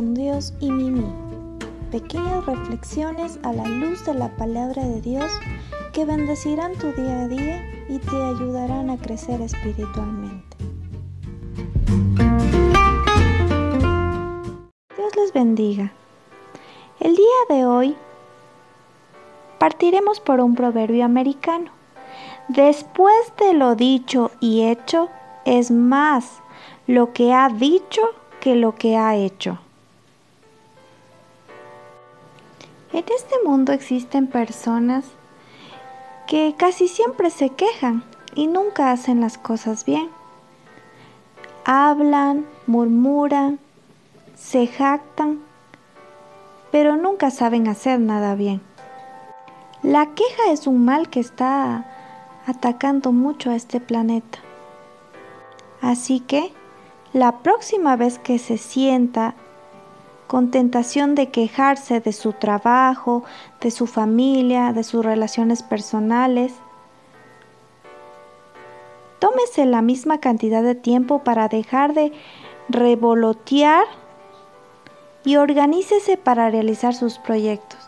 Dios y Mimi. Pequeñas reflexiones a la luz de la palabra de Dios que bendecirán tu día a día y te ayudarán a crecer espiritualmente. Dios les bendiga. El día de hoy partiremos por un proverbio americano. Después de lo dicho y hecho, es más lo que ha dicho que lo que ha hecho. En este mundo existen personas que casi siempre se quejan y nunca hacen las cosas bien. Hablan, murmuran, se jactan, pero nunca saben hacer nada bien. La queja es un mal que está atacando mucho a este planeta. Así que la próxima vez que se sienta con tentación de quejarse de su trabajo, de su familia, de sus relaciones personales, tómese la misma cantidad de tiempo para dejar de revolotear y organícese para realizar sus proyectos.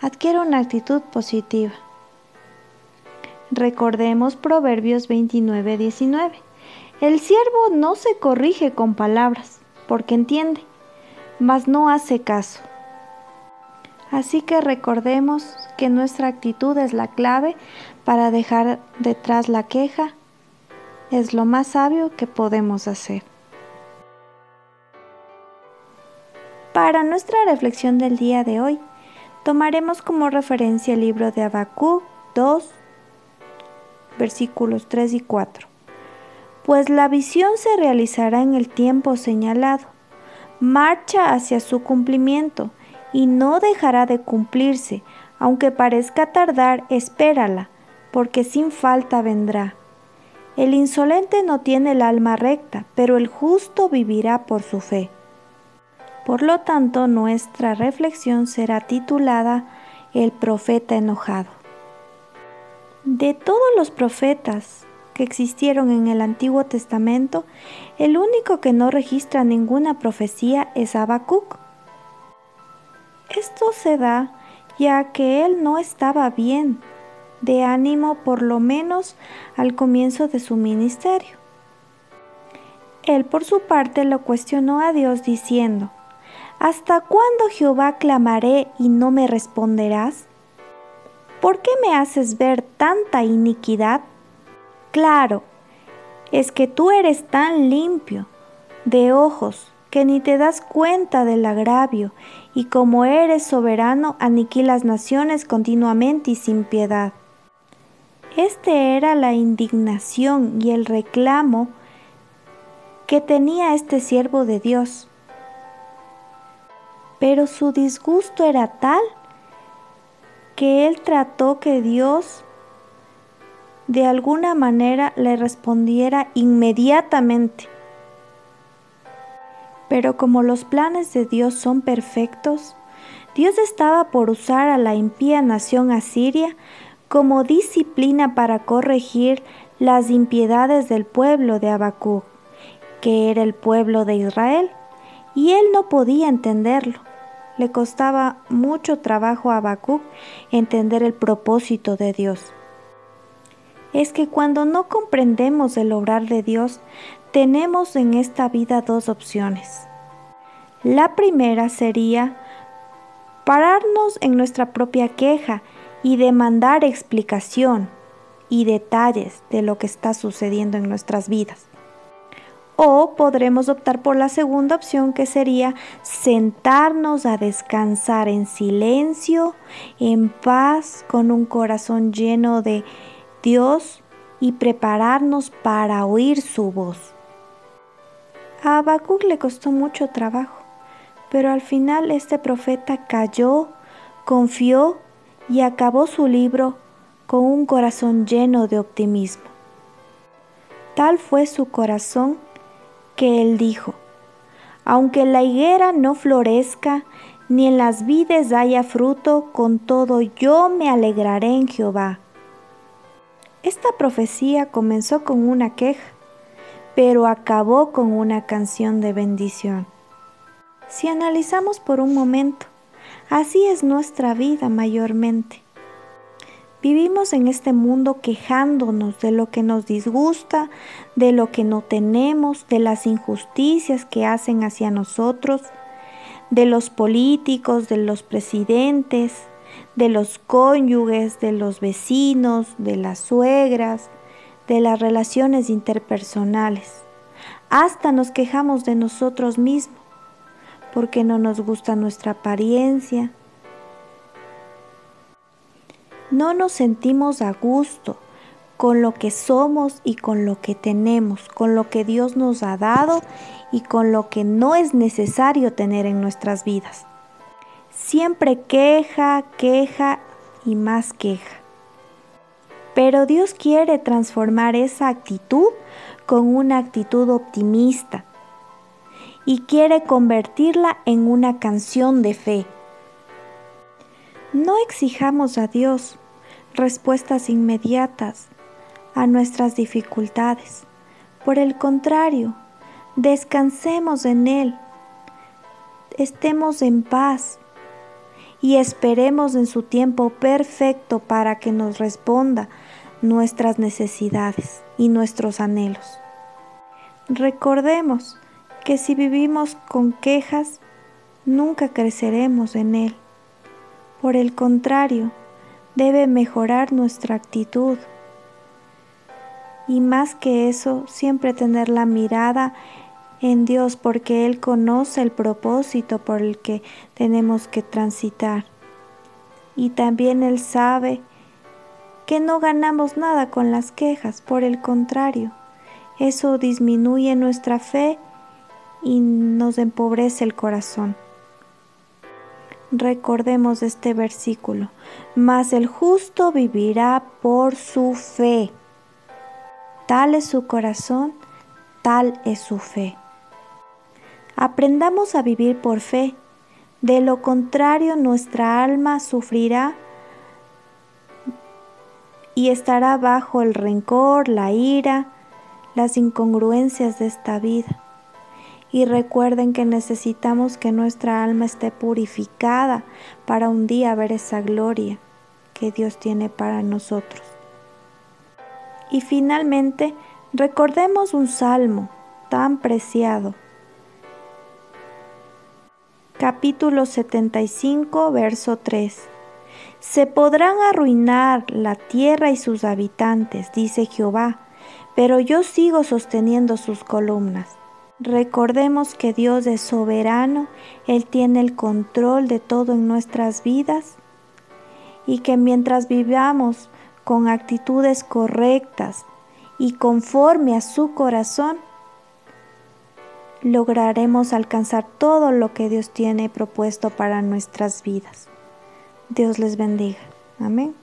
Adquiere una actitud positiva. Recordemos Proverbios 29-19. El siervo no se corrige con palabras, porque entiende, mas no hace caso. Así que recordemos que nuestra actitud es la clave para dejar detrás la queja. Es lo más sabio que podemos hacer. Para nuestra reflexión del día de hoy, tomaremos como referencia el libro de Abacú 2, versículos 3 y 4 pues la visión se realizará en el tiempo señalado. Marcha hacia su cumplimiento y no dejará de cumplirse, aunque parezca tardar, espérala, porque sin falta vendrá. El insolente no tiene el alma recta, pero el justo vivirá por su fe. Por lo tanto, nuestra reflexión será titulada El profeta enojado. De todos los profetas, que existieron en el Antiguo Testamento, el único que no registra ninguna profecía es Habacuc. Esto se da ya que él no estaba bien de ánimo por lo menos al comienzo de su ministerio. Él por su parte lo cuestionó a Dios diciendo, ¿Hasta cuándo Jehová clamaré y no me responderás? ¿Por qué me haces ver tanta iniquidad? Claro, es que tú eres tan limpio de ojos que ni te das cuenta del agravio, y como eres soberano, aniquilas naciones continuamente y sin piedad. Este era la indignación y el reclamo que tenía este siervo de Dios. Pero su disgusto era tal que él trató que Dios de alguna manera le respondiera inmediatamente. Pero como los planes de Dios son perfectos, Dios estaba por usar a la impía nación asiria como disciplina para corregir las impiedades del pueblo de Habacuc, que era el pueblo de Israel, y él no podía entenderlo. Le costaba mucho trabajo a Habacuc entender el propósito de Dios es que cuando no comprendemos el obrar de Dios, tenemos en esta vida dos opciones. La primera sería pararnos en nuestra propia queja y demandar explicación y detalles de lo que está sucediendo en nuestras vidas. O podremos optar por la segunda opción que sería sentarnos a descansar en silencio, en paz, con un corazón lleno de Dios y prepararnos para oír su voz. A Habacuc le costó mucho trabajo, pero al final este profeta cayó, confió y acabó su libro con un corazón lleno de optimismo. Tal fue su corazón que él dijo, aunque la higuera no florezca, ni en las vides haya fruto, con todo yo me alegraré en Jehová esta profecía comenzó con una queja, pero acabó con una canción de bendición. Si analizamos por un momento, así es nuestra vida mayormente. Vivimos en este mundo quejándonos de lo que nos disgusta, de lo que no tenemos, de las injusticias que hacen hacia nosotros, de los políticos, de los presidentes, de los cónyuges, de los vecinos, de las suegras, de las relaciones interpersonales. Hasta nos quejamos de nosotros mismos porque no nos gusta nuestra apariencia. No nos sentimos a gusto con lo que somos y con lo que tenemos, con lo que Dios nos ha dado y con lo que no es necesario tener en nuestras vidas. Siempre queja, queja y más queja. Pero Dios quiere transformar esa actitud con una actitud optimista y quiere convertirla en una canción de fe. No exijamos a Dios respuestas inmediatas a nuestras dificultades. Por el contrario, descansemos en Él, estemos en paz y esperemos en su tiempo perfecto para que nos responda nuestras necesidades y nuestros anhelos. Recordemos que si vivimos con quejas, nunca creceremos en Él. Por el contrario, debe mejorar nuestra actitud. Y más que eso, siempre tener la mirada en Dios porque Él conoce el propósito por el que tenemos que transitar. Y también Él sabe que no ganamos nada con las quejas, por el contrario, eso disminuye nuestra fe y nos empobrece el corazón. Recordemos este versículo, mas el justo vivirá por su fe. Tal es su corazón, tal es su fe. Aprendamos a vivir por fe, de lo contrario nuestra alma sufrirá y estará bajo el rencor, la ira, las incongruencias de esta vida. Y recuerden que necesitamos que nuestra alma esté purificada para un día ver esa gloria que Dios tiene para nosotros. Y finalmente, recordemos un salmo tan preciado. Capítulo 75, verso 3. Se podrán arruinar la tierra y sus habitantes, dice Jehová, pero yo sigo sosteniendo sus columnas. Recordemos que Dios es soberano, Él tiene el control de todo en nuestras vidas y que mientras vivamos con actitudes correctas y conforme a su corazón, lograremos alcanzar todo lo que Dios tiene propuesto para nuestras vidas. Dios les bendiga. Amén.